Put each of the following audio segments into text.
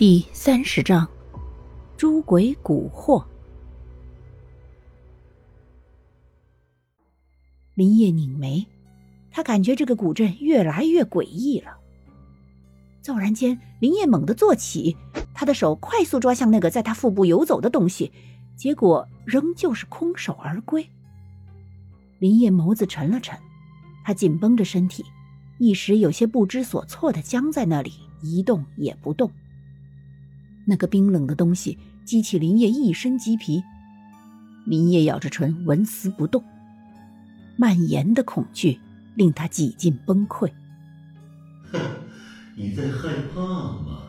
第三十章，诸鬼蛊惑。林业拧眉，他感觉这个古镇越来越诡异了。骤然间，林业猛地坐起，他的手快速抓向那个在他腹部游走的东西，结果仍旧是空手而归。林业眸子沉了沉，他紧绷着身体，一时有些不知所措的僵在那里，一动也不动。那个冰冷的东西激起林叶一身鸡皮，林叶咬着唇纹丝不动，蔓延的恐惧令他几近崩溃。哼，你在害怕吗？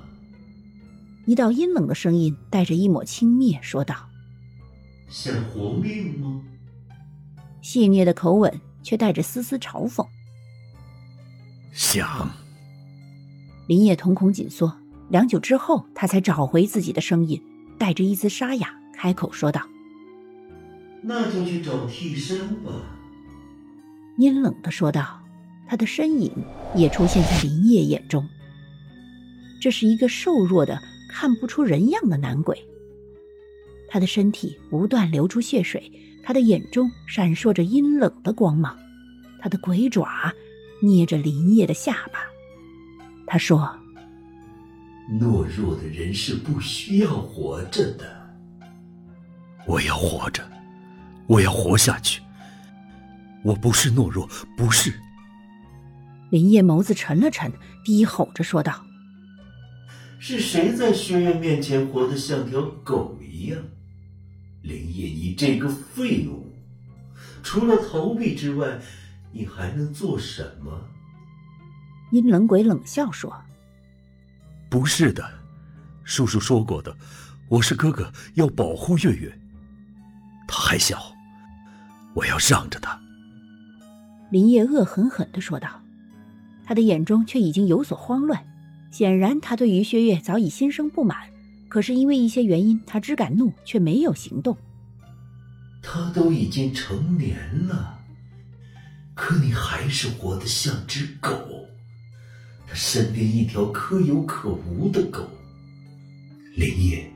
一道阴冷的声音带着一抹轻蔑说道：“想活命吗？”戏谑的口吻却带着丝丝嘲讽。想。林叶瞳孔紧缩。良久之后，他才找回自己的声音，带着一丝沙哑，开口说道：“那就去找替身吧。”阴冷的说道。他的身影也出现在林叶眼中。这是一个瘦弱的、看不出人样的男鬼。他的身体不断流出血水，他的眼中闪烁着阴冷的光芒，他的鬼爪捏着林叶的下巴。他说。懦弱的人是不需要活着的。我要活着，我要活下去。我不是懦弱，不是。林业眸子沉了沉，低吼着说道：“是谁在学院面前活得像条狗一样？林业，你这个废物，除了逃避之外，你还能做什么？”阴冷鬼冷笑说。不是的，叔叔说过的，我是哥哥，要保护月月。他还小，我要让着他。林业恶狠狠的说道，他的眼中却已经有所慌乱。显然，他对于薛岳早已心生不满，可是因为一些原因，他只敢怒，却没有行动。他都已经成年了，可你还是活得像只狗。他身边一条可有可无的狗，林叶，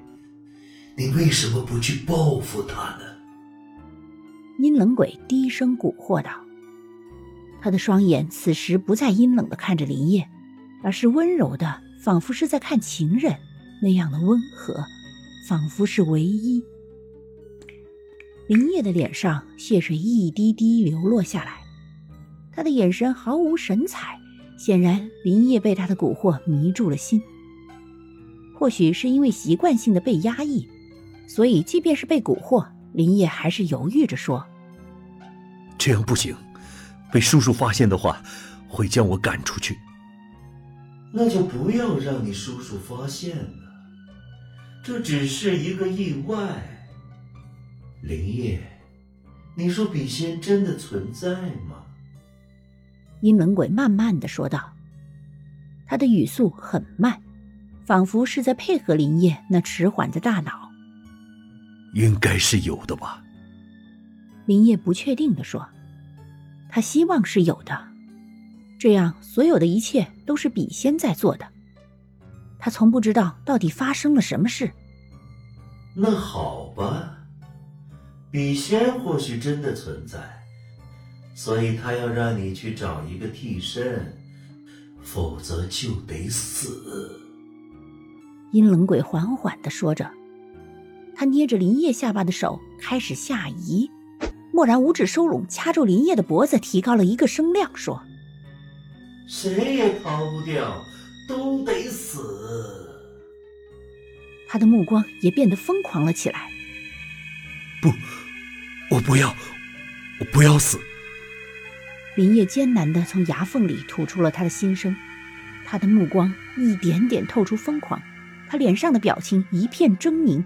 你为什么不去报复他呢？阴冷鬼低声蛊惑道，他的双眼此时不再阴冷的看着林业，而是温柔的，仿佛是在看情人那样的温和，仿佛是唯一。林业的脸上血水一滴滴流落下来，他的眼神毫无神采。显然，林业被他的蛊惑迷住了心。或许是因为习惯性的被压抑，所以即便是被蛊惑，林业还是犹豫着说：“这样不行，被叔叔发现的话，会将我赶出去。”那就不要让你叔叔发现了，这只是一个意外。林业，你说笔仙真的存在吗？阴冷鬼慢慢的说道，他的语速很慢，仿佛是在配合林业那迟缓的大脑。应该是有的吧？林业不确定的说，他希望是有的，这样所有的一切都是笔仙在做的。他从不知道到底发生了什么事。那好吧，笔仙或许真的存在。所以他要让你去找一个替身，否则就得死。阴冷鬼缓缓的说着，他捏着林叶下巴的手开始下移，蓦然五指收拢，掐住林叶的脖子，提高了一个声量说：“谁也逃不掉，都得死。”他的目光也变得疯狂了起来。不，我不要，我不要死。林叶艰难地从牙缝里吐出了他的心声，他的目光一点点透出疯狂，他脸上的表情一片狰狞，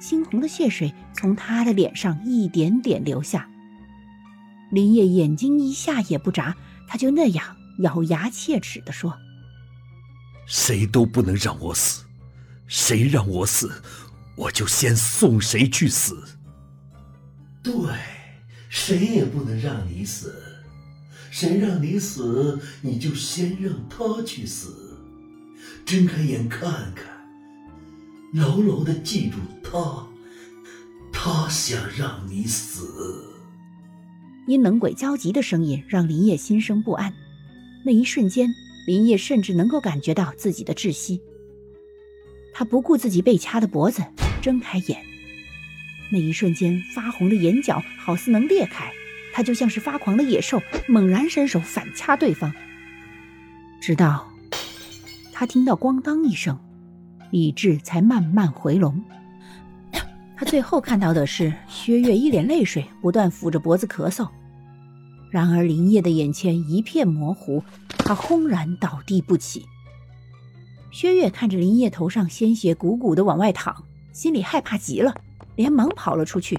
猩红的血水从他的脸上一点点流下。林叶眼睛一下也不眨，他就那样咬牙切齿地说：“谁都不能让我死，谁让我死，我就先送谁去死。对，谁也不能让你死。”谁让你死，你就先让他去死。睁开眼看看，牢牢的记住他，他想让你死。阴冷鬼焦急的声音让林业心生不安。那一瞬间，林业甚至能够感觉到自己的窒息。他不顾自己被掐的脖子，睁开眼。那一瞬间，发红的眼角好似能裂开。他就像是发狂的野兽，猛然伸手反掐对方。直到他听到“咣当”一声，理智才慢慢回笼。他最后看到的是薛岳一脸泪水，不断抚着脖子咳嗽。然而林业的眼前一片模糊，他轰然倒地不起。薛岳看着林业头上鲜血鼓鼓的往外淌，心里害怕极了，连忙跑了出去。